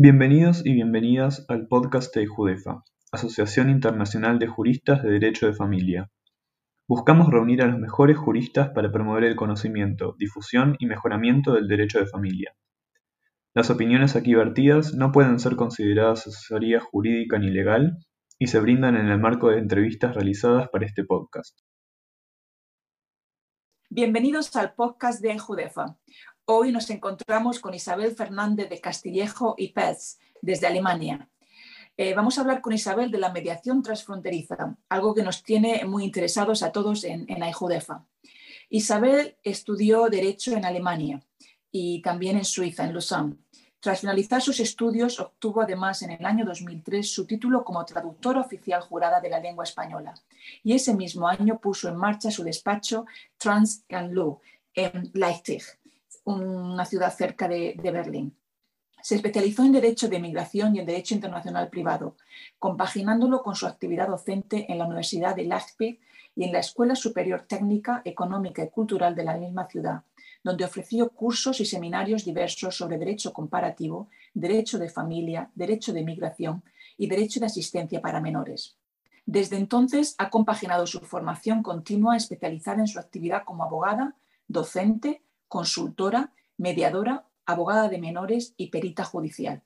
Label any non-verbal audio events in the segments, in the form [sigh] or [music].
Bienvenidos y bienvenidas al podcast de Judefa, Asociación Internacional de Juristas de Derecho de Familia. Buscamos reunir a los mejores juristas para promover el conocimiento, difusión y mejoramiento del derecho de familia. Las opiniones aquí vertidas no pueden ser consideradas asesoría jurídica ni legal y se brindan en el marco de entrevistas realizadas para este podcast. Bienvenidos al podcast de Judefa. Hoy nos encontramos con Isabel Fernández de Castillejo y Pez, desde Alemania. Eh, vamos a hablar con Isabel de la mediación transfronteriza, algo que nos tiene muy interesados a todos en, en AIJUDEFA. Isabel estudió Derecho en Alemania y también en Suiza, en Lausanne. Tras finalizar sus estudios, obtuvo además en el año 2003 su título como traductora oficial jurada de la lengua española. Y ese mismo año puso en marcha su despacho Trans Law en Leipzig, una ciudad cerca de, Berlín. Se especializó en Derecho de Migración y en Derecho Internacional Privado, compaginándolo con su actividad docente en la Universidad de Leipzig y en la Escuela Superior Técnica, Económica y Cultural de la misma ciudad, donde ofreció cursos y seminarios diversos sobre derecho comparativo, derecho de familia, derecho de migración y derecho de asistencia para menores. Desde entonces ha compaginado su formación continua especializada en su actividad como abogada, docente, consultora, mediadora, abogada de menores y perita judicial.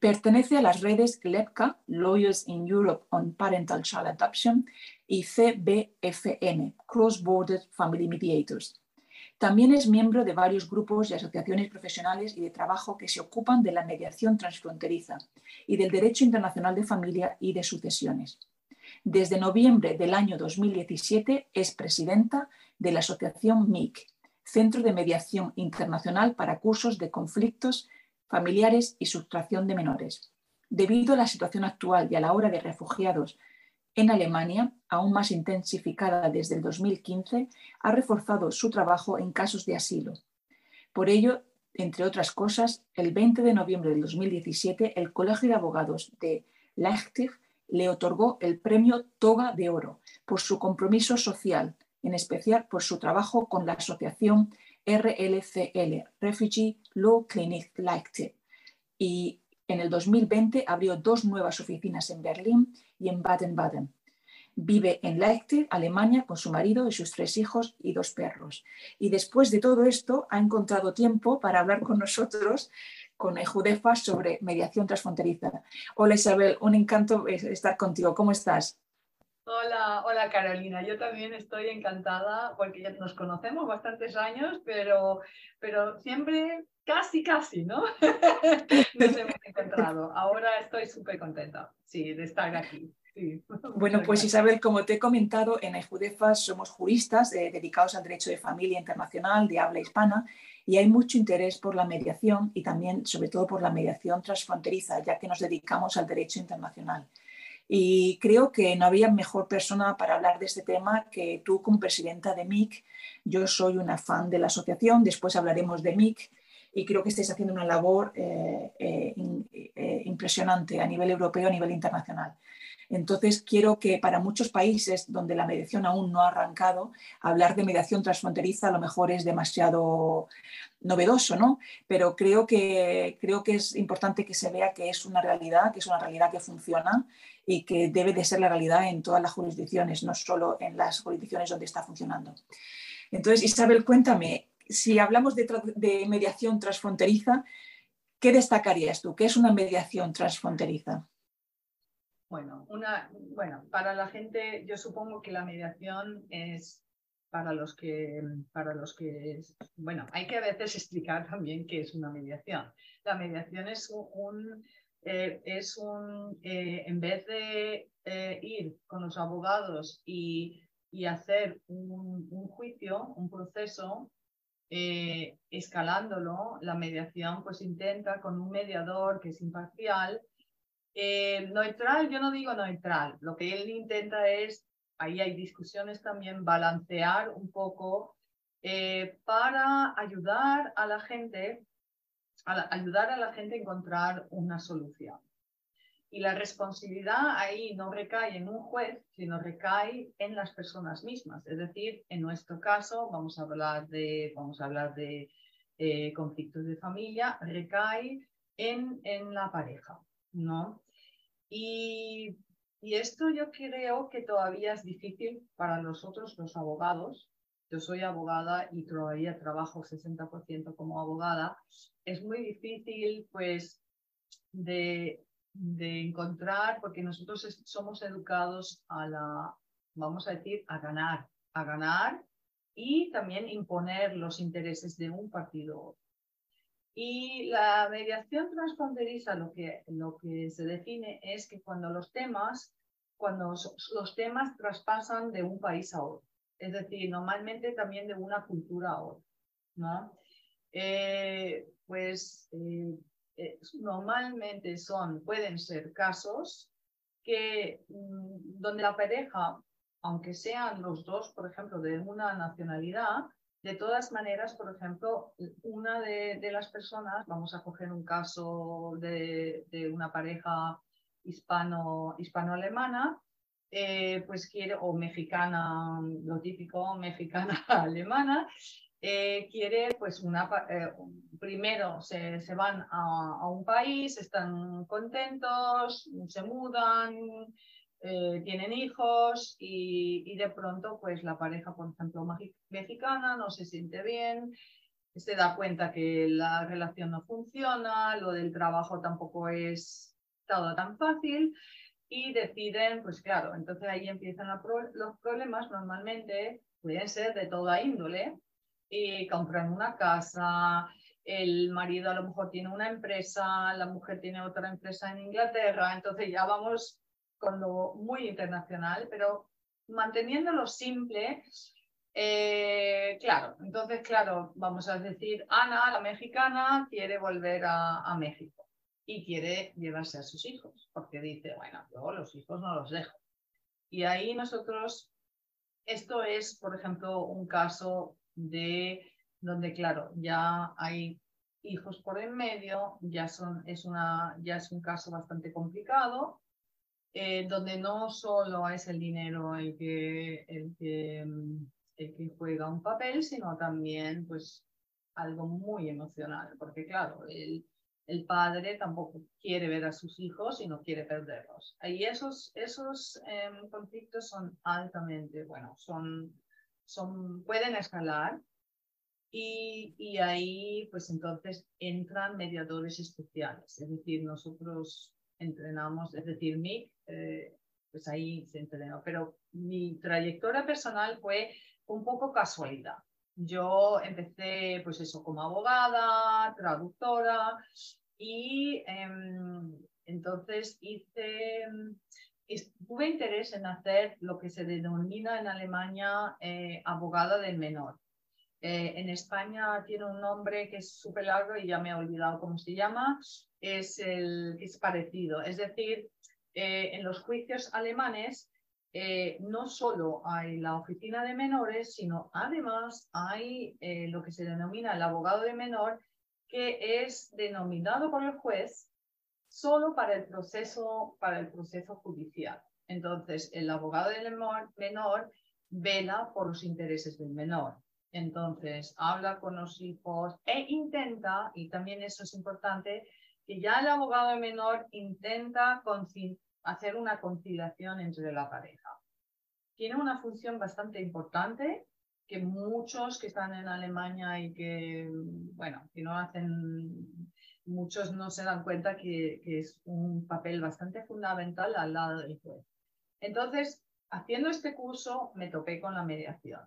Pertenece a las redes LEPCA, Lawyers in Europe on Parental Child Adoption, y CBFM, Cross Border Family Mediators. También es miembro de varios grupos y asociaciones profesionales y de trabajo que se ocupan de la mediación transfronteriza y del derecho internacional de familia y de sucesiones. Desde noviembre del año 2017 es presidenta de la asociación MIC, Centro de Mediación Internacional para Cursos de Conflictos Familiares y Sustracción de Menores. Debido a la situación actual y a la hora de refugiados en Alemania, aún más intensificada desde el 2015, ha reforzado su trabajo en casos de asilo. Por ello, entre otras cosas, el 20 de noviembre del 2017, el Colegio de Abogados de Leipzig le otorgó el premio Toga de Oro por su compromiso social, en especial por su trabajo con la asociación RLCL, Refugee Law Clinic Leipzig. Y en el 2020 abrió dos nuevas oficinas en Berlín y en Baden-Baden. Vive en Leipzig, Alemania, con su marido y sus tres hijos y dos perros. Y después de todo esto, ha encontrado tiempo para hablar con nosotros, con Ejudefa, sobre mediación transfronteriza. Hola Isabel, un encanto estar contigo. ¿Cómo estás? Hola, hola Carolina. Yo también estoy encantada porque ya nos conocemos bastantes años, pero, pero siempre casi, casi, ¿no? [laughs] nos hemos encontrado. Ahora estoy súper contenta, sí, de estar aquí. [laughs] Bueno, pues Isabel, como te he comentado, en EJUDEFA somos juristas eh, dedicados al derecho de familia internacional de habla hispana y hay mucho interés por la mediación y también, sobre todo, por la mediación transfronteriza, ya que nos dedicamos al derecho internacional. Y creo que no había mejor persona para hablar de este tema que tú como presidenta de MIC. Yo soy una fan de la asociación, después hablaremos de MIC y creo que estáis haciendo una labor eh, eh, eh, impresionante a nivel europeo, a nivel internacional. Entonces, quiero que para muchos países donde la mediación aún no ha arrancado, hablar de mediación transfronteriza a lo mejor es demasiado novedoso, ¿no? Pero creo que, creo que es importante que se vea que es una realidad, que es una realidad que funciona y que debe de ser la realidad en todas las jurisdicciones, no solo en las jurisdicciones donde está funcionando. Entonces, Isabel, cuéntame, si hablamos de, de mediación transfronteriza, ¿qué destacarías tú? ¿Qué es una mediación transfronteriza? Bueno, una, bueno, para la gente, yo supongo que la mediación es para los que, para los que, bueno, hay que a veces explicar también qué es una mediación. La mediación es un, eh, es un, eh, en vez de eh, ir con los abogados y, y hacer un, un, juicio, un proceso, escalándolo, la mediación pues intenta con un mediador que es imparcial, neutral, yo no digo neutral, lo que él intenta es, ahí hay discusiones también, balancear un poco para ayudar a la gente ayudar a la gente a encontrar una solución. Y la responsabilidad ahí no recae en un juez, sino recae en las personas mismas. Es decir, en nuestro caso, vamos a hablar de, vamos a hablar de eh, conflictos de familia, recae en, en la pareja, ¿no? Y, esto yo creo que todavía es difícil para nosotros los abogados. Yo soy abogada y todavía trabajo 60% como abogada. Es muy difícil, pues, de encontrar, porque nosotros somos educados a la, vamos a decir, a ganar, a ganar y también imponer los intereses de un partido. Y la mediación transfronteriza lo que, lo que se define es que cuando los temas, cuando los temas traspasan de un país a otro, es decir, normalmente también de una cultura a otra, ¿no? Eh, pues eh, eh, normalmente son, pueden ser casos que mm, donde la pareja aunque sean los dos, por ejemplo, de una nacionalidad, de todas maneras, por ejemplo, una de, las personas, vamos a coger un caso de, una pareja hispano, hispano-alemana, eh, pues quiere, o mexicana, lo típico, mexicana-alemana, [laughs] eh, quiere, pues, una, eh, primero se, se van a, a, un país, están contentos, se mudan, eh, tienen hijos y, de pronto pues la pareja, por ejemplo, mexicana no se siente bien, se da cuenta que la relación no funciona, lo del trabajo tampoco es todo tan fácil y deciden, pues claro, entonces ahí empiezan los problemas, normalmente pueden ser de toda índole, y compran una casa, el marido a lo mejor tiene una empresa, la mujer tiene otra empresa en Inglaterra, entonces ya vamos con muy internacional, pero manteniéndolo simple, eh, claro, entonces, claro, vamos a decir, Ana, la mexicana, quiere volver a, México y quiere llevarse a sus hijos, porque dice, bueno, yo los hijos no los dejo. Y ahí nosotros, esto es, por ejemplo, un caso de donde, claro, ya hay hijos por en medio, ya, son, es, una, ya es un caso bastante complicado, eh, donde no solo es el dinero el que, el que, mm, el que juega un papel, sino también pues algo muy emocional, porque claro, el, el padre tampoco quiere ver a sus hijos y no quiere perderlos. Y esos, esos em, conflictos son altamente, bueno, son, son, pueden escalar y, y, ahí pues entonces entran mediadores especiales. Es decir, nosotros entrenamos, es decir, Mick eh, pues ahí se entrenó. Pero mi trayectoria personal fue un poco casualidad. Yo empecé, pues eso, como abogada, traductora y em, entonces hice, tuve interés en hacer lo que se denomina en Alemania eh, abogada del menor. Eh, en España tiene un nombre que es súper largo y ya me he olvidado cómo se llama. Es, el, es parecido. Es decir, eh, en los juicios alemanes eh, no solo hay la oficina de menores, sino además hay lo que se denomina el abogado de menor, que es denominado por el juez solo para el proceso, para el proceso judicial. Entonces, el abogado del menor vela por los intereses del menor. Entonces, habla con los hijos e intenta, y también eso es importante, que ya el abogado menor intenta hacer una conciliación entre la pareja. Tiene una función bastante importante que muchos que están en Alemania y que, bueno, que no hacen, muchos no se dan cuenta que, que es un papel bastante fundamental al lado del juez. Entonces, haciendo este curso me topé con la mediación.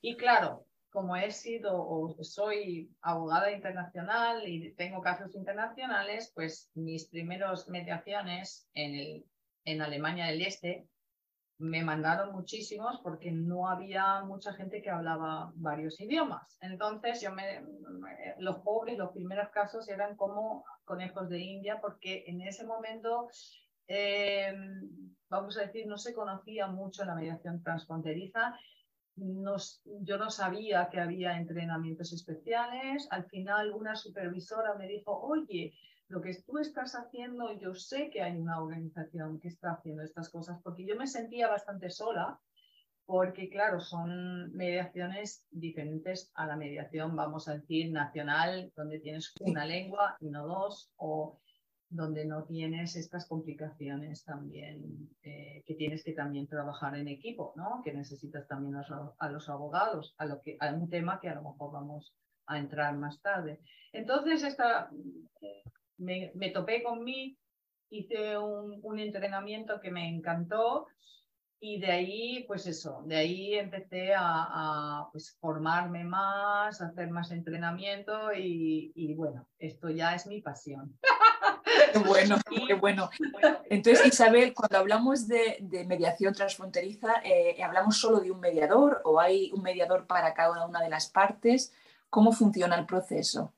Y claro, como he sido o soy abogada internacional y tengo casos internacionales, pues mis primeros mediaciones en, el, en Alemania del Este me mandaron muchísimos porque no había mucha gente que hablaba varios idiomas. Entonces, yo me, los pobres, los primeros casos eran como conejos de India porque en ese momento, eh, vamos a decir, no se conocía mucho la mediación transfronteriza yo no sabía que había entrenamientos especiales. Al final una supervisora me dijo, oye, lo que tú estás haciendo, yo sé que hay una organización que está haciendo estas cosas, porque yo me sentía bastante sola porque claro, son mediaciones diferentes a la mediación, vamos a decir, nacional, donde tienes una lengua y no dos, o donde no tienes estas complicaciones también, eh, que tienes que también trabajar en equipo, ¿no? Que necesitas también a, los abogados, a, lo que, a un tema que a lo mejor vamos a entrar más tarde. Entonces, esta, me, topé con mí, hice un, un entrenamiento que me encantó, y de ahí, pues eso, de ahí empecé a, pues, formarme más, hacer más entrenamiento y, y, bueno, esto ya es mi pasión. [laughs] Qué bueno, [laughs] qué bueno. Entonces, Isabel, cuando hablamos de, de mediación transfronteriza, eh, ¿hablamos solo de un mediador o hay un mediador para cada una de las partes? ¿Cómo funciona el proceso?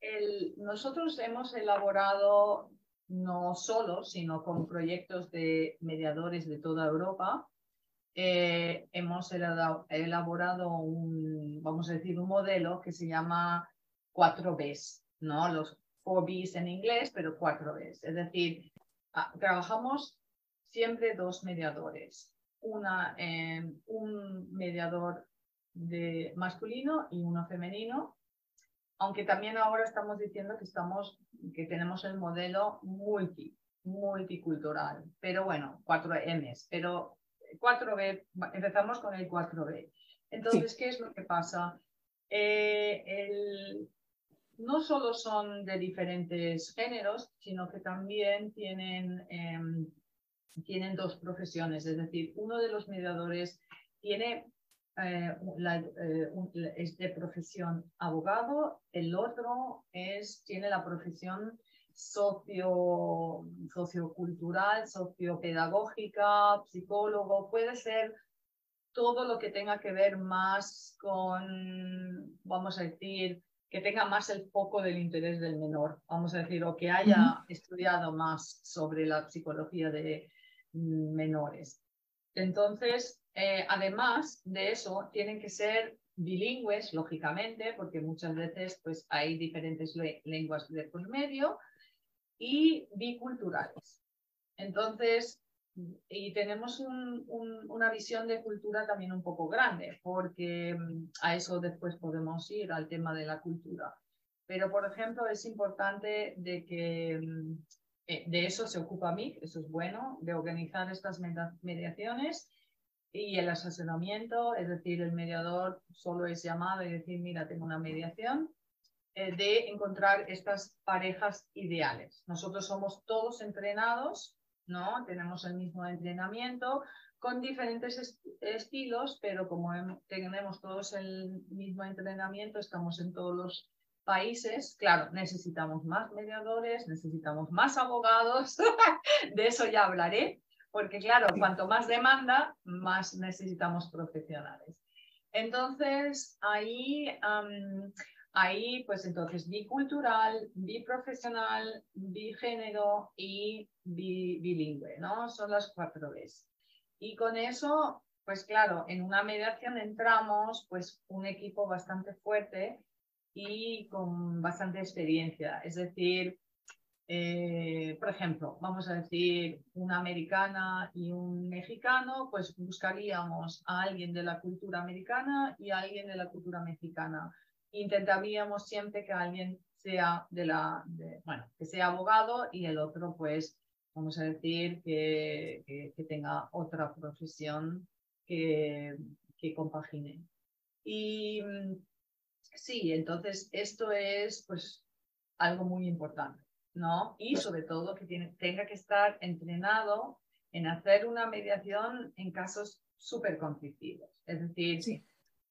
El, nosotros hemos elaborado no solo, sino con proyectos de mediadores de toda Europa. Eh, hemos elaborado un, vamos a decir, un modelo que se llama 4Bs, ¿no? Los 4Bs en inglés, pero 4Bs. Es decir, ah, trabajamos siempre dos mediadores. Una, un mediador de masculino y uno femenino, aunque también ahora estamos diciendo que estamos que tenemos el modelo multi, multicultural, pero bueno, 4Ms, pero 4B, empezamos con el 4B. Entonces, ¿qué es lo que pasa? Eh, el, no solo son de diferentes géneros, sino que también tienen, em, tienen dos profesiones, es decir, uno de los mediadores tiene eh, eh, es de profesión abogado, el otro es, tiene la profesión socio, sociocultural, sociopedagógica, psicólogo, puede ser todo lo que tenga que ver más con, vamos a decir, que tenga más el foco del interés del menor, vamos a decir, o que haya estudiado más sobre la psicología de mm, menores. Entonces, eh, además de eso, tienen que ser bilingües, lógicamente, porque muchas veces pues, hay diferentes lenguas de por medio, y biculturales. Entonces, y tenemos una visión de cultura también un poco grande, porque mm, a eso después podemos ir al tema de la cultura. Pero, por ejemplo, es importante de que mm, eh, de eso se ocupa mí, eso es bueno, de organizar estas mediaciones y el asesoramiento, es decir, el mediador solo es llamado y decir, mira, tengo una mediación, eh, de encontrar estas parejas ideales. Nosotros somos todos entrenados, ¿no? Tenemos el mismo entrenamiento con diferentes estilos, pero como tenemos todos el mismo entrenamiento, estamos en todos los países, claro, necesitamos más mediadores, necesitamos más abogados, [laughs] de eso ya hablaré, porque claro, cuanto más demanda, más necesitamos profesionales. Entonces, ahí, ahí pues entonces, bicultural, biprofesional, bigénero y bilingüe, ¿no? Son las cuatro Bs. Y con eso, pues claro, en una mediación entramos pues un equipo bastante fuerte y con bastante experiencia. Es decir, eh, por ejemplo, vamos a decir una americana y un mexicano, pues buscaríamos a alguien de la cultura americana y a alguien de la cultura mexicana. Intentaríamos siempre que alguien sea de la, bueno, que sea abogado y el otro, pues, vamos a decir que, que, tenga otra profesión que, que compagine. Y mm, sí, entonces esto es, pues, algo muy importante. ¿no? Y sobre todo que tenga que estar entrenado en hacer una mediación en casos súper conflictivos. Es decir,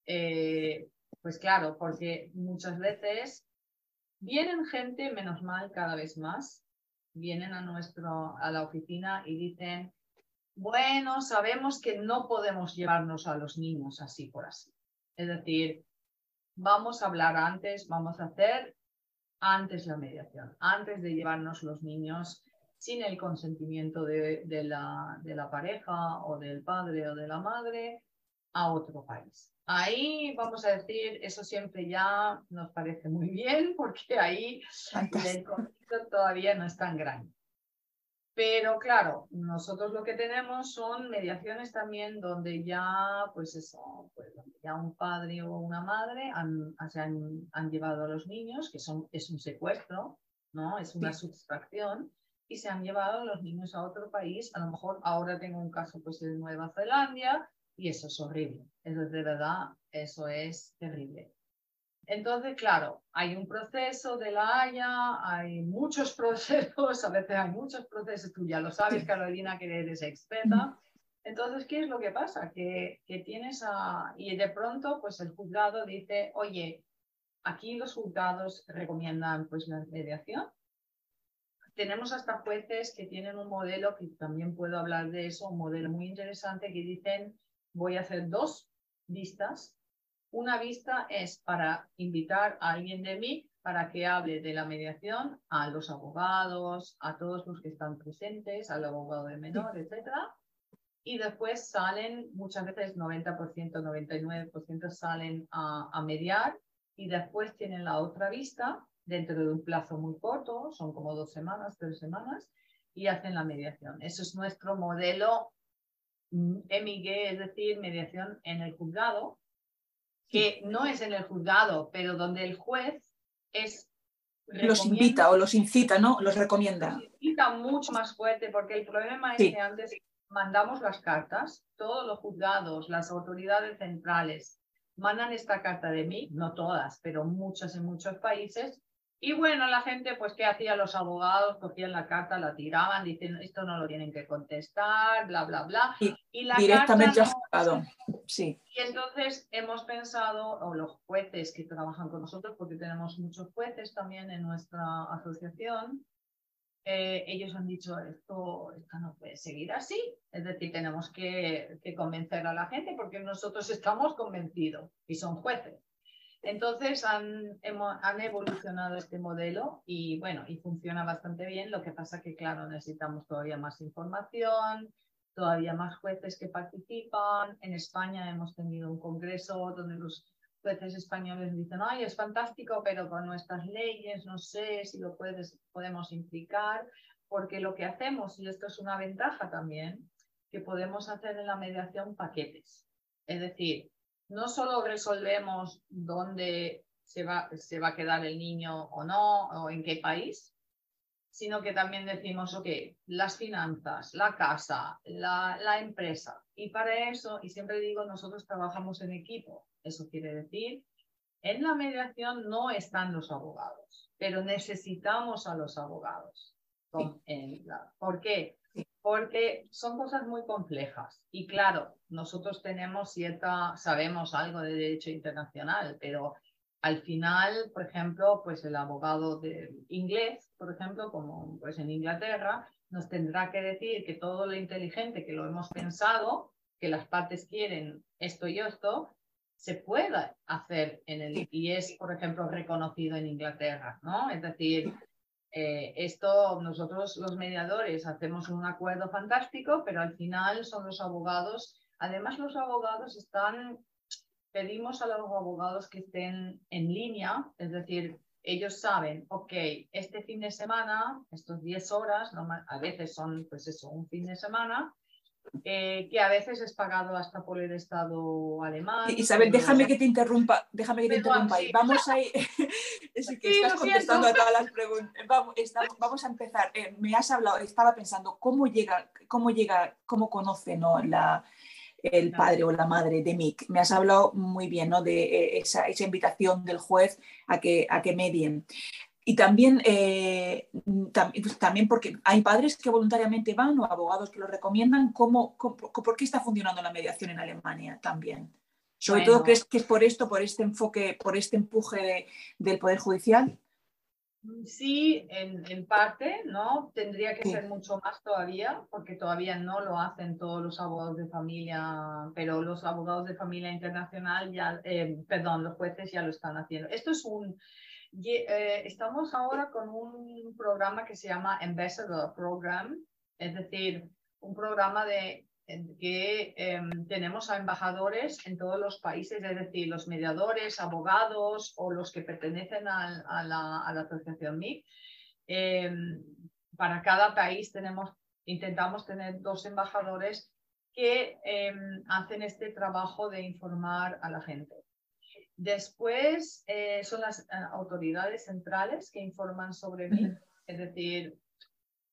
eh, pues claro, porque muchas veces vienen gente, menos mal, cada vez más, vienen a, nuestro, a la oficina y dicen, bueno, sabemos que no podemos llevarnos a los niños así por así. Es decir, vamos a hablar antes, vamos a hacer antes la mediación, antes de llevarnos los niños sin el consentimiento de, la, de la pareja o del padre o de la madre a otro país. Ahí vamos a decir, eso siempre ya nos parece muy bien porque ahí el conflicto todavía no es tan grande. Pero claro, nosotros lo que tenemos son mediaciones también donde ya, pues eso, pues ya un padre o una madre han, han, han llevado a los niños, que son, es un secuestro, ¿no? Es una sustracción, y se han llevado a los niños a otro país. A lo mejor ahora tengo un caso pues de Nueva Zelanda y eso es horrible. Eso es de verdad, eso es terrible. Entonces, claro, hay un proceso de la Haya, hay muchos [laughs] procesos, a veces hay muchos procesos, tú ya lo sabes, Carolina, que eres experta. Entonces, ¿qué es lo que pasa? Que, que tienes a... Y de pronto, pues el juzgado dice, oye, aquí los juzgados recomiendan pues la mediación. Tenemos hasta jueces que tienen un modelo, que también puedo hablar de eso, un modelo muy interesante, que dicen, voy a hacer dos vistas una vista es para invitar a alguien de mí para que hable de la mediación a los abogados, a todos los que están presentes, al abogado de menor, etc. Y después salen, muchas veces 90%, 99% salen a, a mediar y después tienen la otra vista dentro de un plazo muy corto, son como dos semanas, tres semanas, y hacen la mediación. Eso es nuestro modelo MIG, es decir, mediación en el juzgado, que no es en el juzgado, pero donde el juez es... Los invita o los incita, ¿no? Los recomienda. Los incita mucho más fuerte porque el problema es que antes mandamos las cartas, todos los juzgados, las autoridades centrales mandan esta carta de mí, no todas, pero muchas en muchos países, y bueno, la gente, pues, ¿qué hacía los abogados? Cogían la carta, la tiraban, dicen, esto no lo tienen que contestar, bla, bla, bla. Y, la directamente carta sí. Y entonces hemos pensado, o los jueces que trabajan con nosotros, porque tenemos muchos jueces también en nuestra asociación, eh, ellos han dicho, esto, esto no puede seguir así. Es decir, tenemos que, que convencer a la gente porque nosotros estamos convencidos y son jueces. Entonces han, han, evolucionado este modelo y bueno, y funciona bastante bien. Lo que pasa que, claro, necesitamos todavía más información, todavía más jueces que participan. En España hemos tenido un congreso donde los jueces españoles dicen, ay, es fantástico, pero con nuestras leyes no sé si lo puedes, podemos implicar, porque lo que hacemos, y esto es una ventaja también, que podemos hacer en la mediación paquetes. Es decir, no solo resolvemos dónde se va, se va a quedar el niño o no, o en qué país, sino que también decimos, ok, las finanzas, la casa, la, la, empresa. Y para eso, y siempre digo, nosotros trabajamos en equipo. Eso quiere decir, en la mediación no están los abogados, pero necesitamos a los abogados. ¿Por qué? Porque son cosas muy complejas. Y claro, nosotros tenemos cierta, sabemos algo de derecho internacional, pero al final, por ejemplo, pues el abogado de inglés, por ejemplo, como pues en Inglaterra, nos tendrá que decir que todo lo inteligente que lo hemos pensado, que las partes quieren esto y esto, se pueda hacer en el y es, por ejemplo, reconocido en Inglaterra, ¿no? Es decir, eh, esto nosotros los mediadores hacemos un acuerdo fantástico, pero al final son los abogados. Además, los abogados están, pedimos a los abogados que estén en línea, es decir, ellos saben, ok, este fin de semana, estos 10 horas, a veces son pues eso, un fin de semana, eh, que a veces es pagado hasta por el Estado alemán. Isabel, déjame que te interrumpa, déjame que te interrumpa. Vamos a ir, [laughs] es que estás contestando a todas las preguntas. Vamos, a empezar. Eh, me has hablado, estaba pensando cómo llega, cómo llega, cómo conoce ¿no? la, el padre o la madre de Mick. Me has hablado muy bien ¿no? de eh, esa, esa, invitación del juez a que, a que medien. Y también, eh, pues también porque hay padres que voluntariamente van o abogados que lo recomiendan. ¿Cómo, por qué está funcionando la mediación en Alemania también? Sobre todo, ¿crees que es por esto, por este enfoque, por este empuje del Poder Judicial? Sí, en, parte, ¿no? Tendría que ser mucho más todavía, porque todavía no lo hacen todos los abogados de familia, pero los abogados de familia internacional ya, eh, perdón, los jueces ya lo están haciendo. Esto es un, estamos ahora con un programa que se llama Ambassador Program, es decir, un programa de que em, tenemos a embajadores en todos los países, es decir, los mediadores, abogados o los que pertenecen a, la, asociación MIC. Em, para cada país tenemos intentamos tener dos embajadores que em, hacen este trabajo de informar a la gente. Después eh, son las eh, autoridades centrales que informan sobre mí, es decir,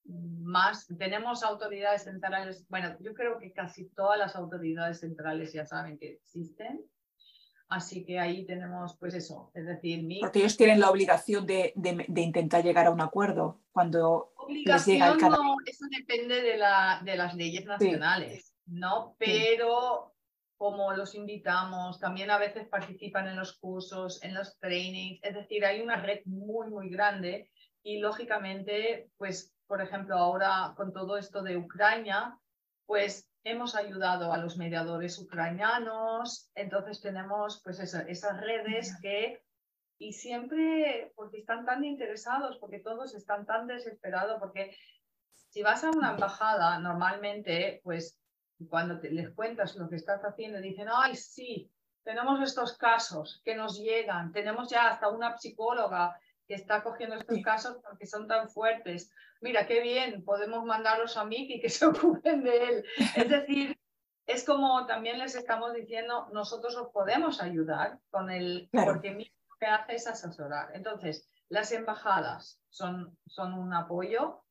más, tenemos autoridades centrales, bueno, yo creo que casi todas las autoridades centrales ya saben que existen, así que ahí tenemos pues eso, es decir, mi... Porque ellos tienen la obligación de, de, intentar llegar a un acuerdo cuando obligación les llega no, eso depende de, la, de las leyes nacionales, ¿no? Pero como los invitamos, también a veces participan en los cursos, en los trainings, es decir, hay una red muy, muy grande y lógicamente, pues por ejemplo, ahora con todo esto de Ucrania, pues hemos ayudado a los mediadores ucranianos, entonces tenemos pues esas redes que, y siempre porque están tan interesados, porque todos están tan desesperados, porque si vas a una embajada, normalmente, pues cuando te, les cuentas lo que estás haciendo, dicen, ay, sí, tenemos estos casos que nos llegan, tenemos ya hasta una psicóloga que está cogiendo estos casos porque son tan fuertes. Mira, qué bien, podemos mandarlos a y que [laughs] se ocupen de él. Es decir, es como también les estamos diciendo, nosotros os podemos ayudar con el, porque mi lo que hace es asesorar. Entonces, las embajadas son, son un apoyo,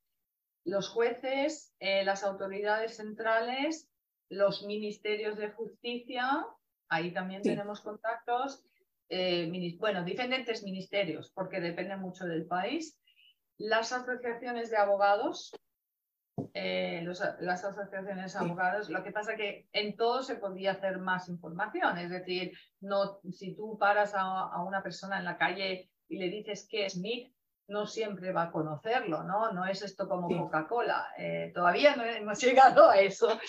los jueces, eh, las autoridades centrales, los ministerios de justicia, ahí también tenemos contactos, eh, bueno, diferentes ministerios, porque depende mucho del país. Las asociaciones de abogados, eh, las asociaciones de abogados, lo que pasa que en todo se podía hacer más información, es decir, no, si tú paras a, una persona en la calle y le dices que es MIC, no siempre va a conocerlo, ¿no? No es esto como Coca-Cola. Eh, todavía no hemos [laughs] llegado a eso.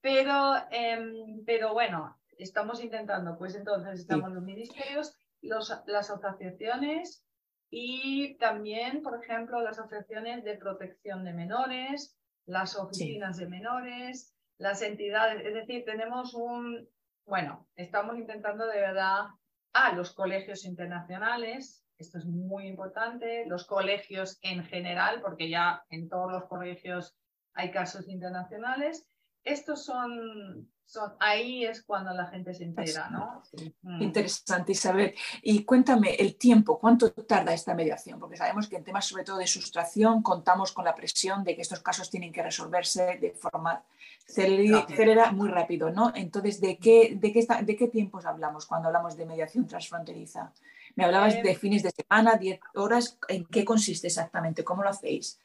Pero, em, pero bueno, estamos intentando, pues entonces estamos los ministerios, los, las asociaciones y también, por ejemplo, las asociaciones de protección de menores, las oficinas de menores, las entidades, es decir, tenemos un, bueno, estamos intentando de verdad, a los colegios internacionales, esto es muy importante, los colegios en general, porque ya en todos los colegios hay casos internacionales, estos son, son, ahí es cuando la gente se entera, ¿no? Mm. Interesante, Isabel. Y cuéntame el tiempo, ¿cuánto tarda esta mediación? Porque sabemos que en temas sobre todo de sustracción contamos con la presión de que estos casos tienen que resolverse de forma célera, muy rápido, ¿no? Entonces, ¿de qué, de, qué ¿de qué tiempos hablamos cuando hablamos de mediación transfronteriza? Me hablabas de eh, fines de semana, 10 horas, ¿en qué consiste exactamente? ¿Cómo lo hacéis?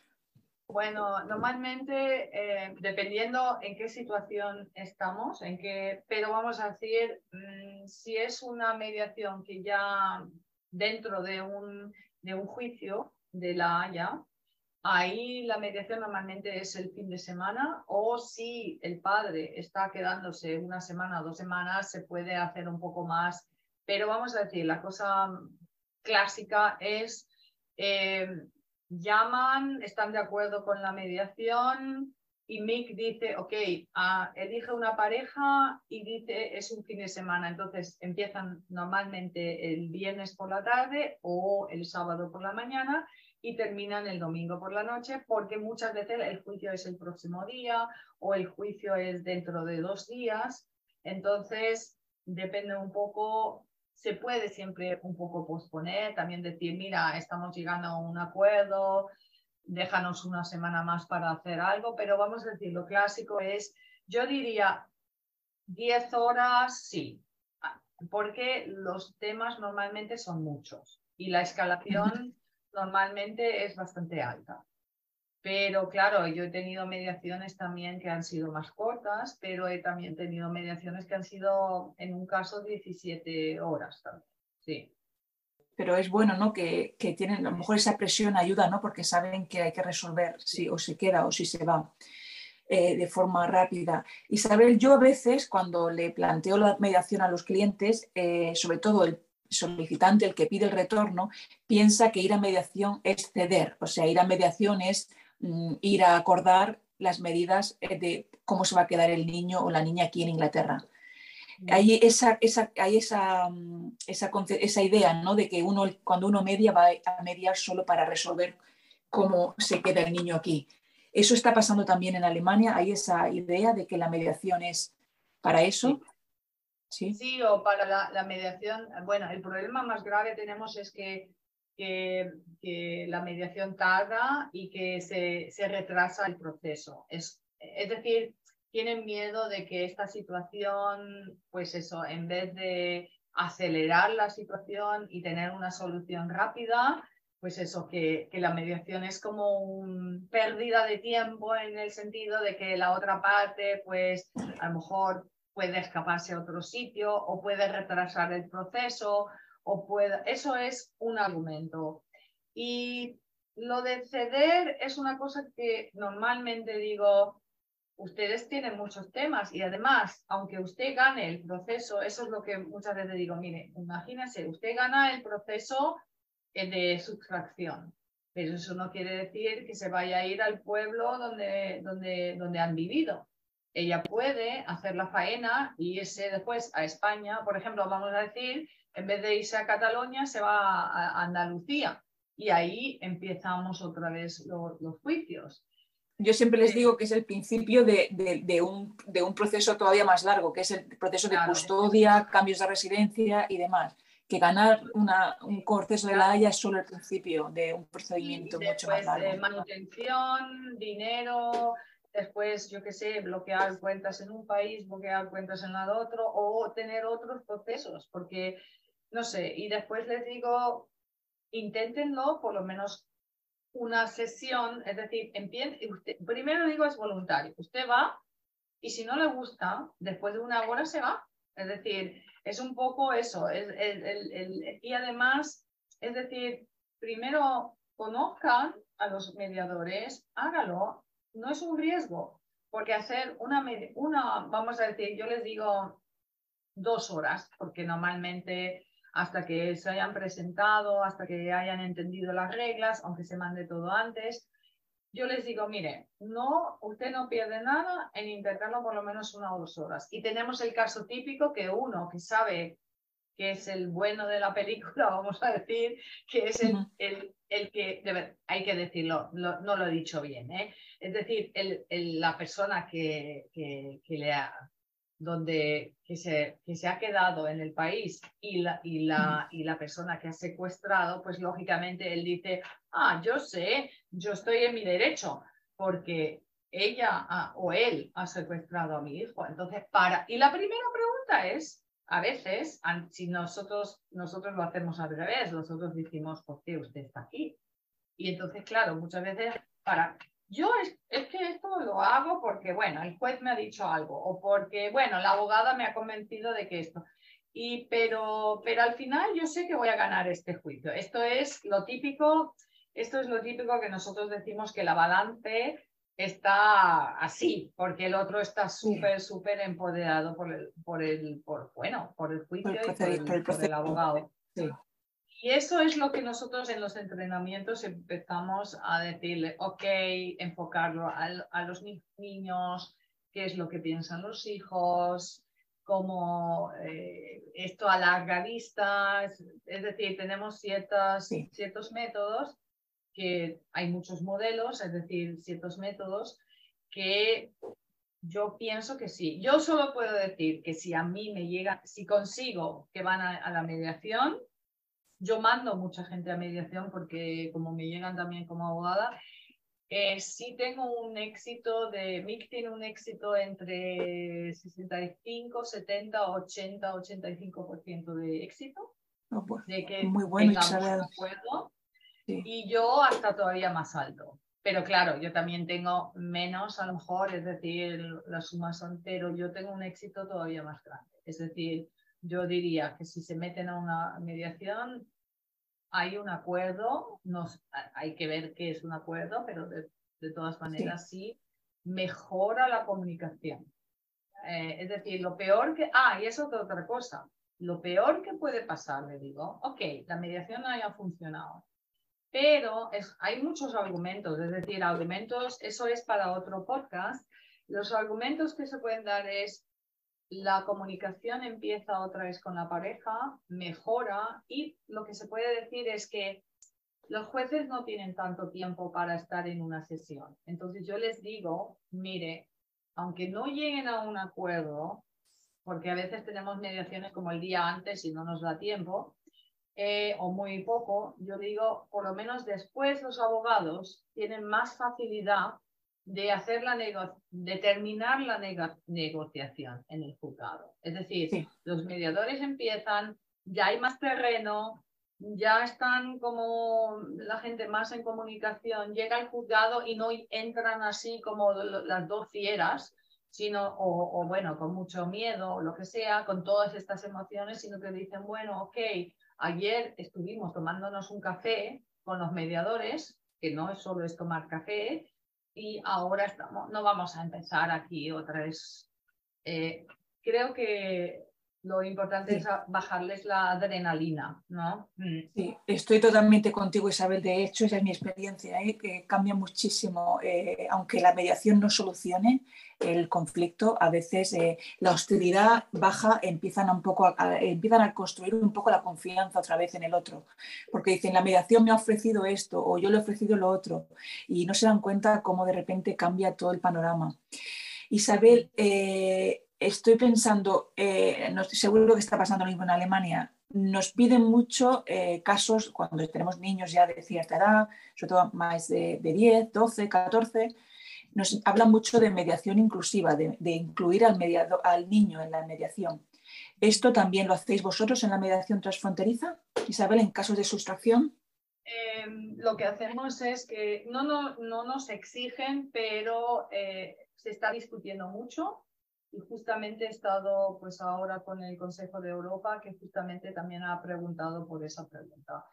Bueno, normalmente, eh, dependiendo en qué situación estamos, en qué, pero vamos a decir, mm, si es una mediación que ya dentro de un, de un juicio de la Haya, ahí la mediación normalmente es el fin de semana o si el padre está quedándose una semana o dos semanas, se puede hacer un poco más, pero vamos a decir, la cosa clásica es... Eh, llaman, están de acuerdo con la mediación y Mick dice, ok, uh, elige una pareja y dice es un fin de semana. Entonces empiezan normalmente el viernes por la tarde o el sábado por la mañana y terminan el domingo por la noche porque muchas veces el juicio es el próximo día o el juicio es dentro de dos días. Entonces depende un poco se puede siempre un poco posponer, también decir, mira, estamos llegando a un acuerdo, déjanos una semana más para hacer algo, pero vamos a decir, lo clásico es, yo diría 10 horas, sí, porque los temas normalmente son muchos y la escalación normalmente es bastante alta. Pero claro, yo he tenido mediaciones también que han sido más cortas, pero he también tenido mediaciones que han sido, en un caso, 17 horas también. Sí. Pero es bueno, ¿no? Que, que tienen, a lo mejor esa presión ayuda, ¿no? Porque saben que hay que resolver si o se queda o si se va. Eh, de forma rápida. Isabel, yo a veces cuando le planteo la mediación a los clientes, eh, sobre todo el solicitante, el que pide el retorno, piensa que ir a mediación es ceder, o sea, ir a mediación es ir a acordar las medidas eh, de cómo se va a quedar el niño o la niña aquí en Inglaterra. Mm. Hay esa, esa, hay esa, mm, esa, esa, idea ¿no? de que uno, cuando uno media va a mediar solo para resolver cómo se queda el niño aquí. ¿Eso está pasando también en Alemania? ¿Hay esa idea de que la mediación es para eso? Sí, sí, o para la, mediación. Bueno, el problema más grave que tenemos es que, que, la mediación tarda y que se, se retrasa el proceso. Es, es decir, tienen miedo de que esta situación, pues eso, en vez de acelerar la situación y tener una solución rápida, pues eso, que, que, la mediación es como una pérdida de tiempo en el sentido de que la otra parte, pues a lo mejor puede escaparse a otro sitio o puede retrasar el proceso o puede... Eso es un argumento. Y lo de ceder es una cosa que normalmente digo, ustedes tienen muchos temas y además, aunque usted gane el proceso, eso es lo que muchas veces digo, mire, imagínese, usted gana el proceso eh, de sustracción, pero eso no quiere decir que se vaya a ir al pueblo donde, donde, donde han vivido. Ella puede hacer la faena y irse después a España, por ejemplo, vamos a decir, en vez de irse a Cataluña, se va a Andalucía y ahí empezamos otra vez los, los juicios. Yo siempre les digo que es el principio de, de, un, de, un, proceso todavía más largo, que es el proceso de custodia, cambios de residencia y demás. Que ganar una, un proceso de la Haya es solo el principio de un procedimiento mucho más largo. De manutención, dinero, después, yo qué sé, bloquear cuentas en un país, bloquear cuentas en el otro, o tener otros procesos, porque, no sé, y después les digo, inténtenlo por lo menos una sesión, es decir, usted, primero digo es voluntario, usted va y si no le gusta, después de una hora se va. Es decir, es un poco eso. Es, el, y además, es decir, primero conozcan a los mediadores, hágalo, no es un riesgo, porque hacer una, una, vamos a decir, yo les digo dos horas, porque normalmente hasta que se hayan presentado, hasta que hayan entendido las reglas, aunque se mande todo antes. Yo les digo, mire, no, usted no pierde nada en intentarlo por lo menos una o dos horas. Y tenemos el caso típico que uno que sabe que es el bueno de la película, [laughs] vamos a decir, que es el, el, el que, ver, hay que decirlo, no lo he dicho bien, ¿eh? es decir, el, la persona que, que, que le ha, donde que se, que se ha quedado en el país y la, y, la, y la persona que ha secuestrado, pues lógicamente él dice, ah, yo sé, yo estoy en mi derecho, porque ella o él ha secuestrado a mi hijo. Entonces, para. Y la primera pregunta es, a veces, si nosotros, nosotros lo hacemos al revés, nosotros decimos, ¿por qué usted está aquí? Y entonces, claro, muchas veces, para yo es, que esto lo hago porque, bueno, el juez me ha dicho algo o porque, bueno, la abogada me ha convencido de que esto. Y, pero, pero al final yo sé que voy a ganar este juicio. Esto es lo típico, esto es lo típico que nosotros decimos que la balance está así, porque el otro está súper, súper empoderado por el, por el, por, bueno, por el juicio y por el, abogado. Sí. Y eso es lo que nosotros en los entrenamientos empezamos a decirle, ok, enfocarlo a, los niños, qué es lo que piensan los hijos, cómo eh, esto a larga vista, es, decir, tenemos ciertas, ciertos métodos, que hay muchos modelos, es decir, ciertos métodos que yo pienso que sí. Yo solo puedo decir que si a mí me llega, si consigo que van a la mediación, yo mando mucha gente a mediación porque como me llegan también como abogada, eh, sí tengo un éxito de, MIC tiene un éxito entre 65, 70, 80, 85% de éxito. Pues, de que muy bueno, acuerdo, Y yo hasta todavía más alto. Pero claro, yo también tengo menos, a lo mejor, es decir, la suma son, pero yo tengo un éxito todavía más grande. Es decir, yo diría que si se meten a una mediación, hay un acuerdo, hay que ver qué es un acuerdo, pero de, todas maneras sí. mejora la comunicación. Eh, es decir, lo peor que... Ah, y eso es otra cosa. Lo peor que puede pasar, le digo, ok, la mediación no haya funcionado, pero hay muchos argumentos, es decir, argumentos, eso es para otro podcast. Los argumentos que se pueden dar es, la comunicación empieza otra vez con la pareja, mejora y lo que se puede decir es que los jueces no tienen tanto tiempo para estar en una sesión. Entonces yo les digo, mire, aunque no lleguen a un acuerdo, porque a veces tenemos mediaciones como el día antes y no nos da tiempo, eh, o muy poco, yo digo, por lo menos después los abogados tienen más facilidad de hacer la de terminar la negociación en el juzgado. Es decir, los mediadores empiezan, ya hay más terreno, ya están como la gente más en comunicación, llega el juzgado y no entran así como las dos fieras, sino, o, o, bueno, con mucho miedo o lo que sea, con todas estas emociones, sino que dicen, bueno, ok, ayer estuvimos tomándonos un café con los mediadores, que no es solo es tomar café, y ahora estamos, no vamos a empezar aquí otra vez. Eh, creo que lo importante es bajarles la adrenalina, ¿no? Mm. Sí, estoy totalmente contigo, Isabel. De hecho, esa es mi experiencia, ¿eh? que cambia muchísimo. Eh, aunque la mediación no solucione el conflicto, a veces eh, la hostilidad baja, empiezan a, un poco a, empiezan a construir un poco la confianza otra vez en el otro. Porque dicen, la mediación me ha ofrecido esto o yo le he ofrecido lo otro. Y no se dan cuenta cómo de repente cambia todo el panorama. Isabel, estoy pensando, eh, no estoy seguro que está pasando lo mismo en Alemania. Nos piden mucho eh, casos cuando tenemos niños ya de cierta edad, sobre todo más de, 10, 12, 14. Nos hablan mucho de mediación inclusiva, de, incluir al, al niño en la mediación. ¿Esto también lo hacéis vosotros en la mediación transfronteriza, Isabel, en casos de sustracción? Em, lo que hacemos es que no, no, no nos exigen, pero eh, se está discutiendo mucho y justamente he estado pues ahora con el Consejo de Europa que justamente también ha preguntado por esa pregunta.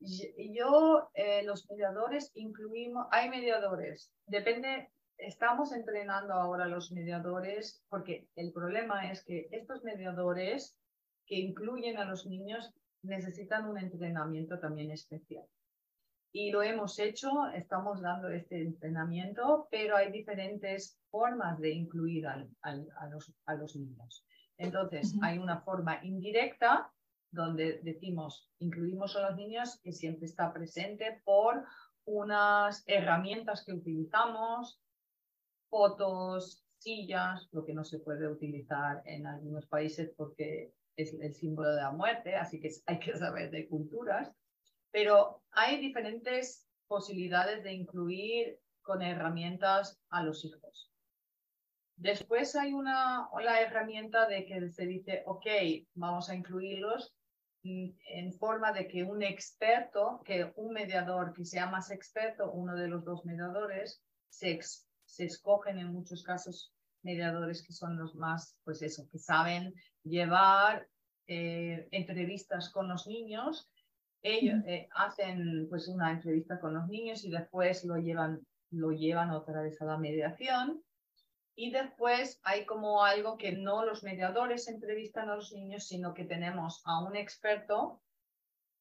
Yo, eh, los mediadores incluimos, hay mediadores, depende, estamos entrenando ahora los mediadores porque el problema es que estos mediadores que incluyen a los niños necesitan un entrenamiento también especial y lo hemos hecho, estamos dando este entrenamiento, pero hay diferentes formas de incluir al, a, los, a, los, niños. Entonces, hay una forma indirecta donde decimos, incluimos a los niños que siempre está presente por unas herramientas que utilizamos, fotos, sillas, lo que no se puede utilizar en algunos países porque es el símbolo de la muerte, así que hay que saber de culturas pero hay diferentes posibilidades de incluir con herramientas a los hijos. Después hay una la herramienta de que se dice, ok, vamos a incluirlos en forma de que un experto, que un mediador que sea más experto, uno de los dos mediadores, se, se escogen en muchos casos mediadores que son los más, pues eso, que saben llevar eh, entrevistas con los niños ellos eh, hacen pues una entrevista con los niños y después lo llevan, lo llevan otra vez a la mediación. Y después hay como algo que no los mediadores entrevistan a los niños, sino que tenemos a un experto,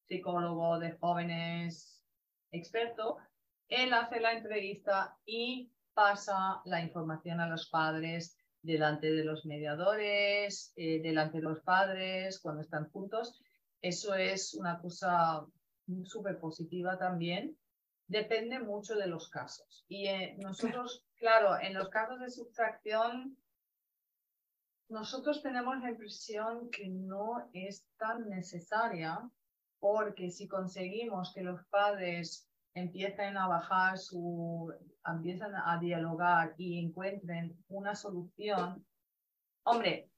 psicólogo de jóvenes experto, él hace la entrevista y pasa la información a los padres delante de los mediadores, eh, delante de los padres, cuando están juntos. Eso es una cosa súper positiva también. Depende mucho de los casos. Y eh, nosotros, claro, en los casos de sustracción, nosotros tenemos la impresión que no es tan necesaria porque si conseguimos que los padres empiecen a bajar su, empiezan a dialogar y encuentren una solución, hombre,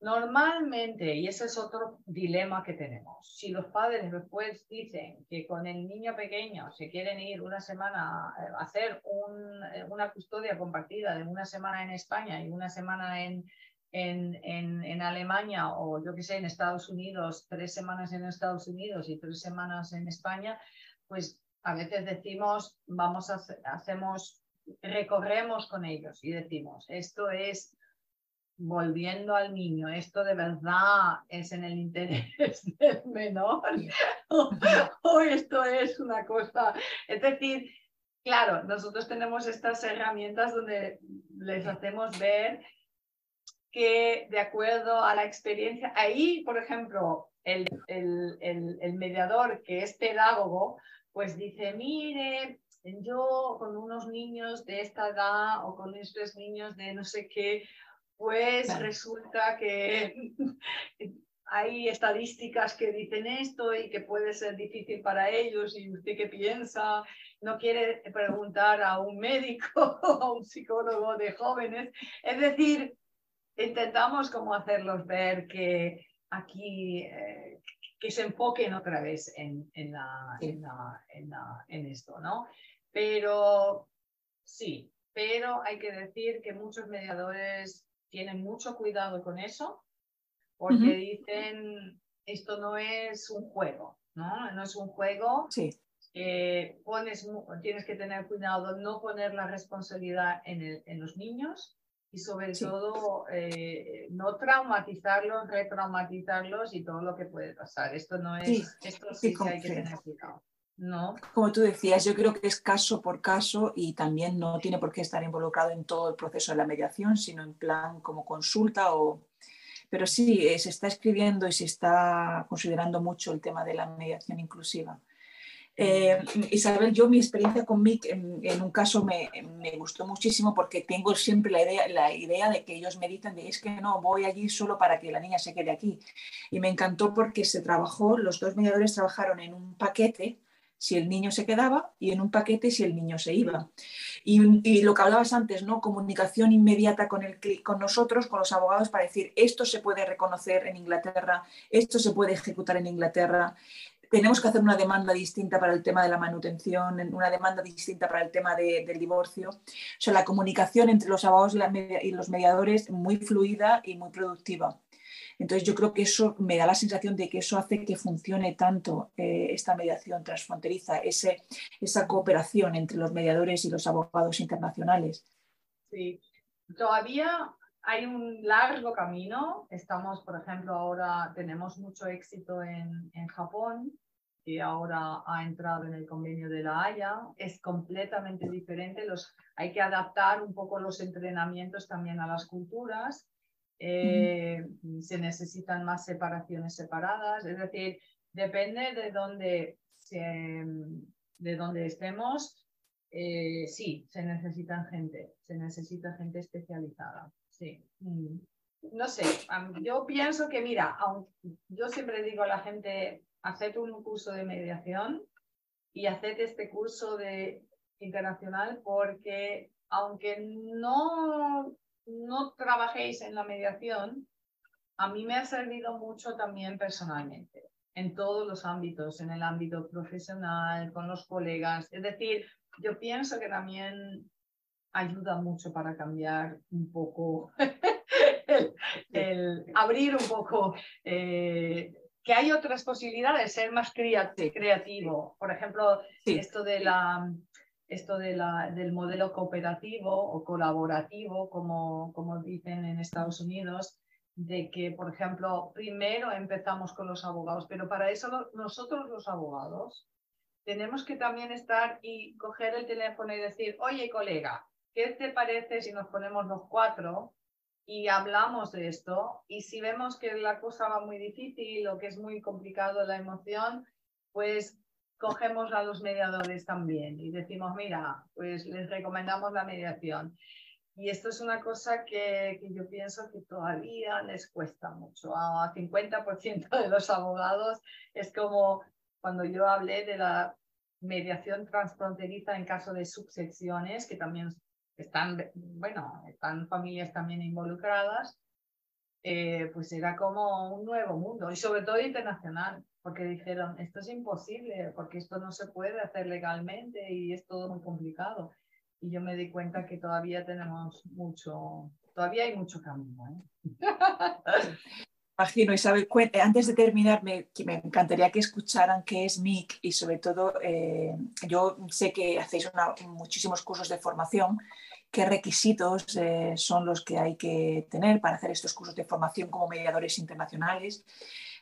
Normalmente, y ese es otro dilema que tenemos, si los padres después dicen que con el niño pequeño se quieren ir una semana a eh, hacer eh, una custodia compartida de una semana en España y una semana en, en, en, Alemania o yo que sé, en Estados Unidos, tres semanas en Estados Unidos y tres semanas en España, pues a veces decimos, vamos a, hacemos, recorremos con ellos y decimos, esto es volviendo al niño, ¿esto de verdad es en el interés [laughs] del menor? [laughs] ¿O, esto es una cosa? Es decir, claro, nosotros tenemos estas herramientas donde les hacemos ver que de acuerdo a la experiencia, ahí, por ejemplo, el, el, el, mediador que es pedagogo, pues dice, mire, yo con unos niños de esta edad o con estos niños de no sé qué, pues resulta que [laughs] hay estadísticas que dicen esto y que puede ser difícil para ellos y usted qué piensa, no quiere preguntar a un médico [laughs] o a un psicólogo de jóvenes. Es decir, intentamos como hacerlos ver que aquí, eh, que se enfoquen otra vez en, en, la, en, la, en, esto, ¿no? Pero sí, pero hay que decir que muchos mediadores tienen mucho cuidado con eso, porque dicen, esto no es un juego, ¿no? No es un juego. Sí. pones, tienes que tener cuidado no poner la responsabilidad en, el, en los niños, y sobre todo eh, no traumatizarlos, retraumatizarlos y todo lo que puede pasar. Esto no es, esto sí, que hay que tener cuidado. No. Como tú decías, yo creo que es caso por caso y también no tiene por qué estar involucrado en todo el proceso de la mediación, sino en plan como consulta o... Pero sí, eh, se está escribiendo y se está considerando mucho el tema de la mediación inclusiva. Eh, Isabel, yo mi experiencia con Mick en, un caso me, gustó muchísimo porque tengo siempre la idea, la idea de que ellos me dicen de es que no, voy allí solo para que la niña se quede aquí. Y me encantó porque se trabajó, los dos mediadores trabajaron en un paquete si el niño se quedaba y en un paquete si el niño se iba. Y, y lo que hablabas antes, ¿no? Comunicación inmediata con, el, con nosotros, con los abogados, para decir esto se puede reconocer en Inglaterra, esto se puede ejecutar en Inglaterra tenemos que hacer una demanda distinta para el tema de la manutención, una demanda distinta para el tema del divorcio. O sea, la comunicación entre los abogados y, los mediadores muy fluida y muy productiva. Entonces yo creo que eso me da la sensación de que eso hace que funcione tanto eh, esta mediación transfronteriza, ese, esa cooperación entre los mediadores y los abogados internacionales. Sí, todavía hay un largo camino. Estamos, por ejemplo, ahora tenemos mucho éxito en, Japón, que ahora ha entrado en el convenio de la Haya. Es completamente diferente. Hay que adaptar un poco los entrenamientos también a las culturas. Eh, se necesitan más separaciones separadas. Es decir, depende de dónde, de dónde estemos. Eh, sí, se necesitan gente, se necesita gente especializada. Sí. Mm. No sé, yo pienso que, mira, yo siempre digo a la gente, haced un curso de mediación y haced este curso de internacional porque aunque no, no trabajéis en la mediación, a mí me ha servido mucho también personalmente, en todos los ámbitos, en el ámbito profesional, con los colegas. Es decir, yo pienso que también ayuda mucho para cambiar un poco, [laughs] el, abrir un poco, eh, que hay otras posibilidades, ser más creativo. Por ejemplo, esto, de la, esto de la, del modelo cooperativo o colaborativo, como, dicen en Estados Unidos, de que, por ejemplo, primero empezamos con los abogados, pero para eso nosotros los abogados tenemos que también estar y coger el teléfono y decir, oye, colega, ¿qué te parece si nos ponemos los cuatro y hablamos de esto? Y si vemos que la cosa va muy difícil o que es muy complicado la emoción, pues cogemos a los mediadores también y decimos, mira, pues les recomendamos la mediación. Y esto es una cosa que, que yo pienso que todavía les cuesta mucho. A 50% de los abogados es como cuando yo hablé de la mediación transfronteriza en caso de subsecciones, que también están, bueno, están familias también involucradas, eh, pues era como un nuevo mundo y sobre todo internacional, porque dijeron, esto es imposible, porque esto no se puede hacer legalmente y es todo muy complicado. Y yo me di cuenta que todavía tenemos mucho, todavía hay mucho camino. ¿eh? [laughs] Imagino, Isabel, antes de terminar, me, me, encantaría que escucharan qué es MIC y sobre todo, eh, yo sé que hacéis muchísimos cursos de formación qué requisitos eh, son los que hay que tener para hacer estos cursos de formación como mediadores internacionales.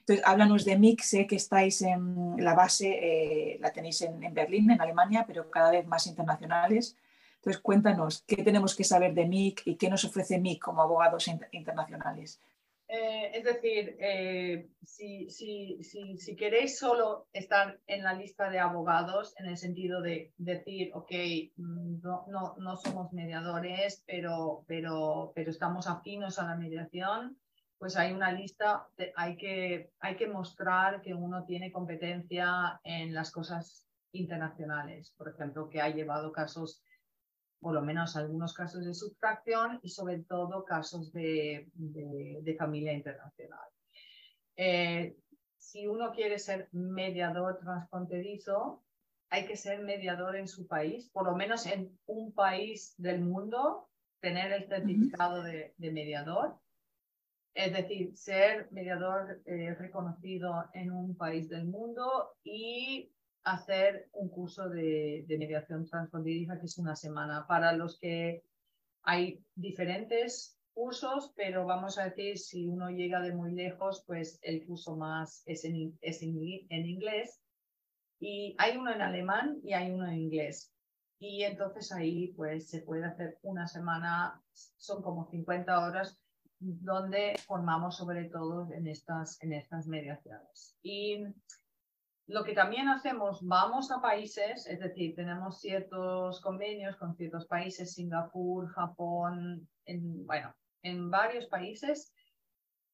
Entonces, háblanos de sé que estáis en la base, eh, la tenéis en, Berlín, en Alemania, pero cada vez más internacionales. Entonces, cuéntanos, ¿qué tenemos que saber de MIC y qué nos ofrece MIC como abogados internacionales? Eh, es decir, eh, si, si, si, queréis solo estar en la lista de abogados, en el sentido de decir, ok, mm, no, no, no somos mediadores, pero, pero, pero estamos afinos a la mediación, pues hay una lista, hay, que, hay que mostrar que uno tiene competencia en las cosas internacionales, por ejemplo, que ha llevado casos por lo menos algunos casos de sustracción y sobre todo casos de, de, familia internacional. Eh, si uno quiere ser mediador transfronterizo, hay que ser mediador en su país, por lo menos en un país del mundo, tener el certificado de, de mediador. Es decir, ser mediador eh, reconocido en un país del mundo y hacer un curso de, mediación transfronteriza que es una semana. Para los que hay diferentes cursos, pero vamos a decir, si uno llega de muy lejos, pues el curso más es en, es en, inglés. Y hay uno en alemán y hay uno en inglés. Y entonces ahí pues se puede hacer una semana, son como 50 horas, donde formamos sobre todo en estas, en estas mediaciones. Y lo que también hacemos, vamos a países, es decir, tenemos ciertos convenios con ciertos países, Singapur, Japón, en, bueno, en varios países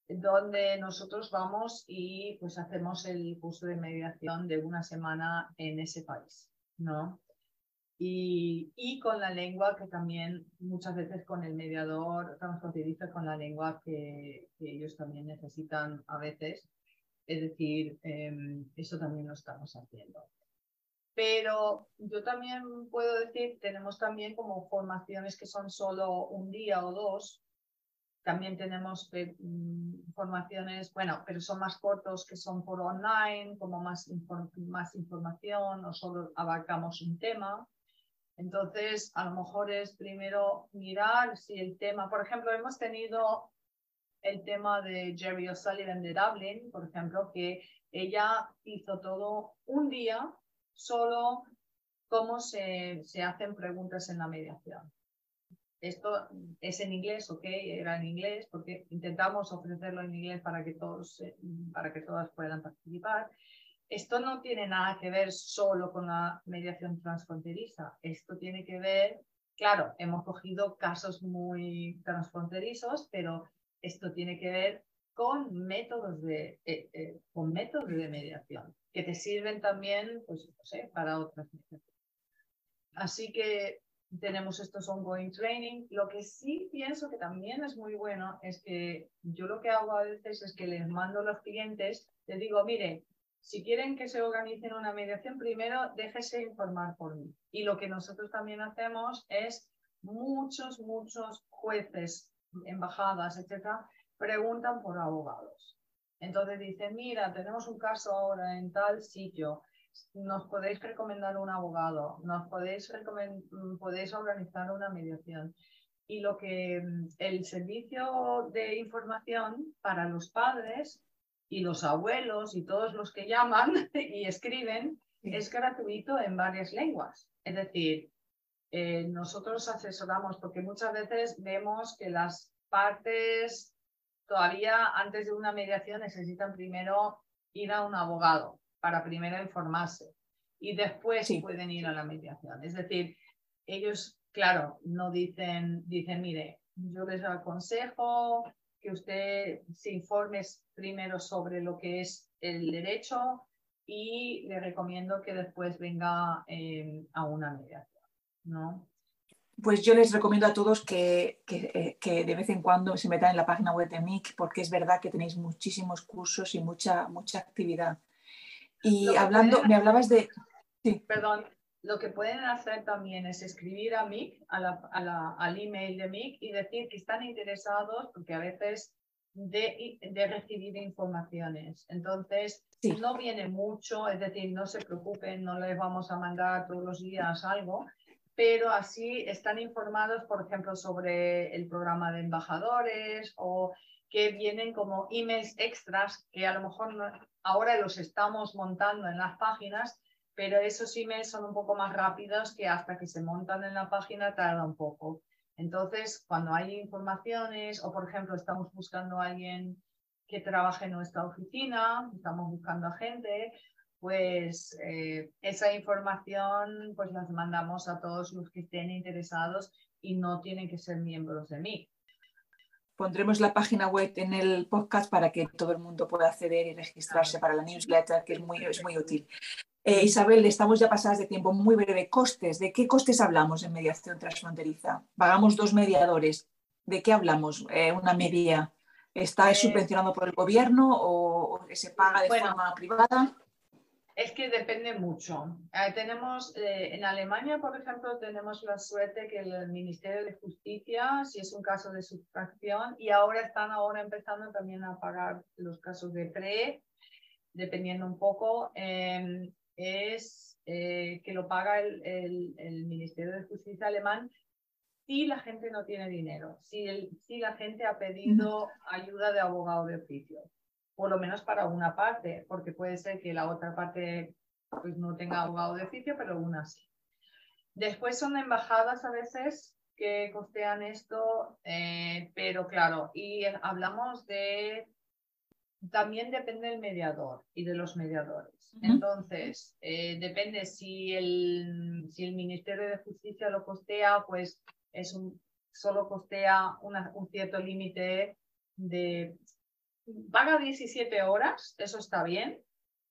donde nosotros vamos y pues hacemos el curso de mediación de una semana en ese país, ¿no? Y, y con la lengua que también muchas veces con el mediador transfronterizo con la lengua que, que ellos también necesitan a veces es decir, em, eso también lo estamos haciendo. Pero yo también puedo decir, tenemos también como formaciones que son solo un día o dos. También tenemos eh, mm, formaciones, bueno, pero son más cortos que son por online, como más, más información o solo abarcamos un tema. Entonces, a lo mejor es primero mirar si el tema, por ejemplo, hemos tenido el tema de Jerry O'Sullivan de Dublin, por ejemplo, que ella hizo todo un día solo cómo se, se hacen preguntas en la mediación. Esto es en inglés, ok, era en inglés, porque intentamos ofrecerlo en inglés para que, todos, para que todas puedan participar. Esto no tiene nada que ver solo con la mediación transfronteriza. Esto tiene que ver, claro, hemos cogido casos muy transfronterizos, pero esto tiene que ver con métodos de, eh, eh, con métodos de mediación que te sirven también pues, no sé, para otras Así que tenemos estos ongoing training. Lo que sí pienso que también es muy bueno es que yo lo que hago a veces es que les mando a los clientes, les digo, mire, si quieren que se organice una mediación, primero déjese informar por mí. Y lo que nosotros también hacemos es muchos, muchos jueces embajadas, etcétera, preguntan por abogados. Entonces dicen, mira, tenemos un caso ahora en tal sitio, nos podéis recomendar un abogado, nos podéis, podéis organizar una mediación. Y lo que el servicio de información para los padres y los abuelos y todos los que llaman [laughs] y escriben es gratuito en varias lenguas. Es decir, eh, nosotros asesoramos porque muchas veces vemos que las partes todavía antes de una mediación necesitan primero ir a un abogado para primero informarse y después pueden ir a la mediación. Es decir, ellos, claro, no dicen, dicen, mire, yo les aconsejo que usted se informe primero sobre lo que es el derecho y le recomiendo que después venga eh, a una mediación. ¿no? Pues yo les recomiendo a todos eh, que, de vez en cuando se metan en la página web de MIC porque es verdad que tenéis muchísimos cursos y mucha, mucha actividad. Y hablando, me hablabas de... Perdón, lo que pueden hacer también es escribir a MIC, al email de MIC y decir que están interesados, porque a veces de, de recibir informaciones. Entonces, no viene mucho, es decir, no se preocupen, no les vamos a mandar todos los días algo, pero así están informados, por ejemplo, sobre el programa de embajadores o que vienen como emails extras que a lo mejor ahora los estamos montando en las páginas, pero esos emails son un poco más rápidos que hasta que se montan en la página tarda un poco. Entonces, cuando hay informaciones o, por ejemplo, estamos buscando a alguien que trabaje en nuestra oficina, estamos buscando a gente, pues eh, esa información pues las mandamos a todos los que estén interesados y no tienen que ser miembros de mí. Pondremos la página web en el podcast para que todo el mundo pueda acceder y registrarse para la newsletter, que es muy, es muy útil. Eh, Isabel, estamos ya pasadas de tiempo muy breve. Costes, ¿de qué costes hablamos en mediación transfronteriza? Pagamos dos mediadores. ¿De qué hablamos? Eh, una media. ¿Está eh, subvencionado por el gobierno o, se paga de forma privada? Es que depende mucho. Eh, tenemos, eh, en Alemania, por ejemplo, tenemos la suerte que el Ministerio de Justicia, si es un caso de sustracción, y ahora están ahora empezando también a pagar los casos de pre, dependiendo un poco, em, es eh, que lo paga el, el, Ministerio de Justicia alemán si la gente no tiene dinero, si, el, si la gente ha pedido ayuda de abogado de oficio por lo menos para una parte, porque puede ser que la otra parte pues, no tenga abogado de oficio, pero una sí. Después son embajadas a veces que costean esto, eh, pero claro, y hablamos de, también depende del mediador y de los mediadores. Entonces, eh, depende si el, si el Ministerio de Justicia lo costea, pues es un, solo costea un cierto límite de paga 17 horas, eso está bien,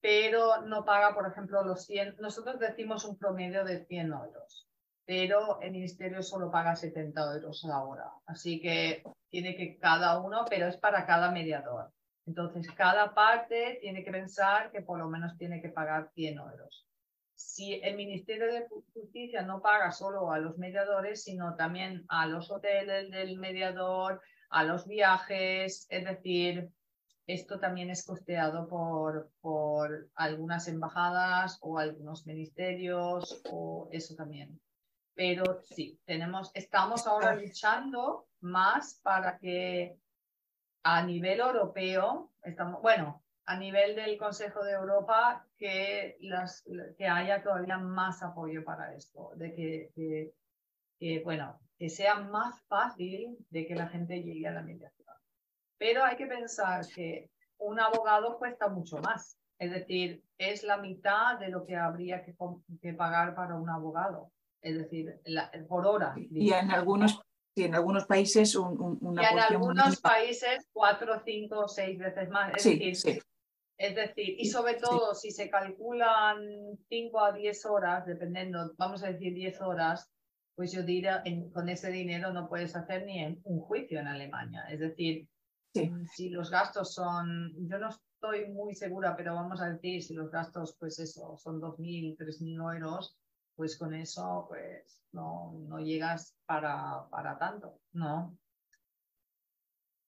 pero no paga, por ejemplo, los 100. Nosotros decimos un promedio de 100 euros, pero el ministerio solo paga 70 euros a la hora. Así que tiene que cada uno, pero es para cada mediador. Entonces, cada parte tiene que pensar que por lo menos tiene que pagar 100 euros. Si el Ministerio de Justicia no paga solo a los mediadores, sino también a los hoteles del mediador, a los viajes, es decir, esto también es costeado por, por algunas embajadas o algunos ministerios o eso también. Pero sí, tenemos, estamos ahora luchando más para que a nivel europeo, estamos, bueno, a nivel del Consejo de Europa, que, las, que haya todavía más apoyo para esto, de que, que, bueno, que sea más fácil de que la gente llegue a la mediación. Pero hay que pensar que un abogado cuesta mucho más. Es decir, es la mitad de lo que habría que, pagar para un abogado. Es decir, por hora. Y en algunos, y en algunos países un, una y en algunos países cuatro, cinco, seis veces más. Es decir, Es decir, y sobre todo si se calculan 5 a 10 horas, dependiendo, vamos a decir 10 horas, pues yo diría, con ese dinero no puedes hacer ni un juicio en Alemania. Es decir, Mm, si los gastos son, yo no estoy muy segura, pero vamos a decir, si los gastos, pues eso, son 2.000, 3.000 euros, pues con eso, pues no, no llegas para, para tanto, ¿no?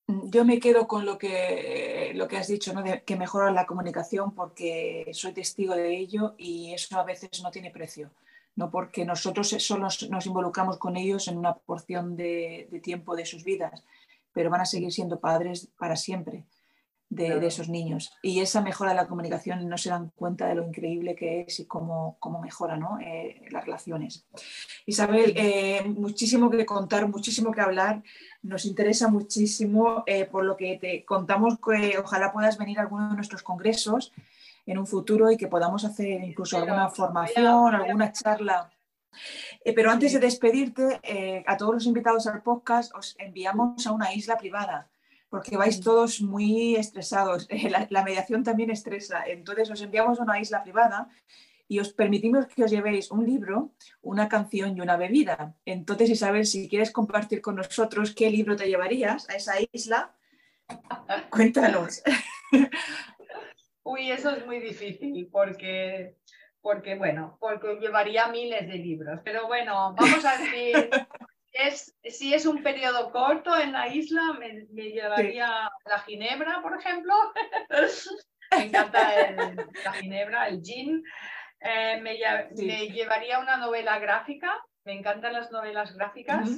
Mm, yo me quedo con lo que, lo que has dicho, ¿no? que mejora la comunicación porque soy testigo de ello y eso a veces no tiene precio, no porque nosotros solo nos, involucramos con ellos en una porción de, de tiempo de sus vidas, pero van a seguir siendo padres para siempre de, esos niños. Y esa mejora de la comunicación no se dan cuenta de lo increíble que es y cómo, cómo mejora eh, las relaciones. Isabel, eh, muchísimo que contar, muchísimo que hablar. Nos interesa muchísimo, eh, por lo que te contamos que ojalá puedas venir a alguno de nuestros congresos en un futuro y que podamos hacer incluso alguna formación, alguna charla. Eh, pero antes de despedirte, eh, a todos los invitados al podcast os enviamos a una isla privada, porque vais todos muy estresados. [laughs] La, mediación también estresa. Entonces os enviamos a una isla privada y os permitimos que os llevéis un libro, una canción y una bebida. Entonces, Isabel, si quieres compartir con nosotros qué libro te llevarías a esa isla, cuéntanos. [laughs] Uy, eso es muy difícil porque porque bueno, porque llevaría miles de libros. Pero bueno, vamos a decir, [laughs] es, si es un periodo corto en la isla, me, llevaría la ginebra, por ejemplo. [laughs] me encanta la ginebra, el gin. Eh, me, llevaría una novela gráfica, me encantan las novelas gráficas,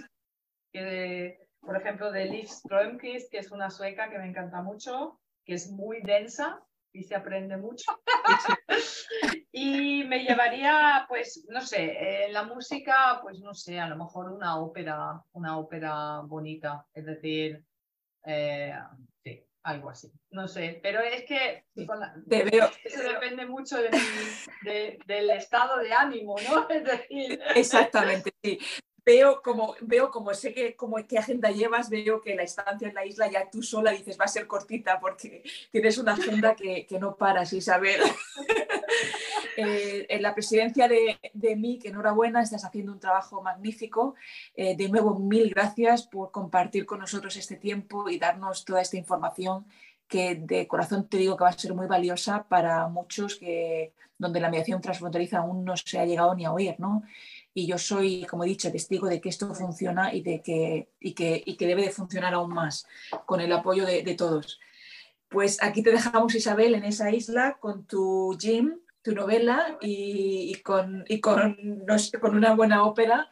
por ejemplo, de Liv Strömquist, que es una sueca que me encanta mucho, que es muy densa, y se aprende mucho. [laughs] y me llevaría, pues, no sé, en la música, pues no sé, a lo mejor una ópera, una ópera bonita, es decir, eh, sí, algo así, no sé, pero es que eso depende mucho del estado de ánimo, ¿no? [laughs] Es decir... Exactamente, sí veo como, veo como sé que como qué agenda llevas, veo que la estancia en la isla ya tú sola dices va a ser cortita porque tienes una agenda que, que no paras, Isabel. [laughs] eh, en la presidencia de, de MIC, enhorabuena, estás haciendo un trabajo magnífico. Eh, de nuevo, mil gracias por compartir con nosotros este tiempo y darnos toda esta información que de corazón te digo que va a ser muy valiosa para muchos que donde la mediación transfronteriza aún no se ha llegado ni a oír, ¿no? Y yo soy, como he dicho, testigo de que esto funciona y, de que, y que, y que debe de funcionar aún más con el apoyo de, todos. Pues aquí te dejamos, Isabel, en esa isla con tu gym, tu novela y, y con, y con, con una buena ópera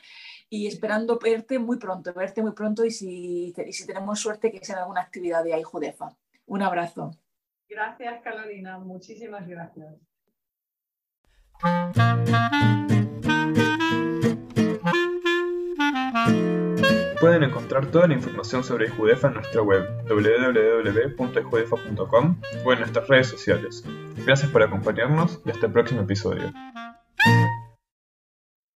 y esperando verte muy pronto, verte muy pronto y si, y si tenemos suerte que sea alguna actividad de ahí Judefa. Un abrazo. Gracias, Carolina. Muchísimas gracias. Pueden encontrar toda la información sobre Judefa en nuestra web www.judefa.com o en nuestras redes sociales. Gracias por acompañarnos y hasta el próximo episodio.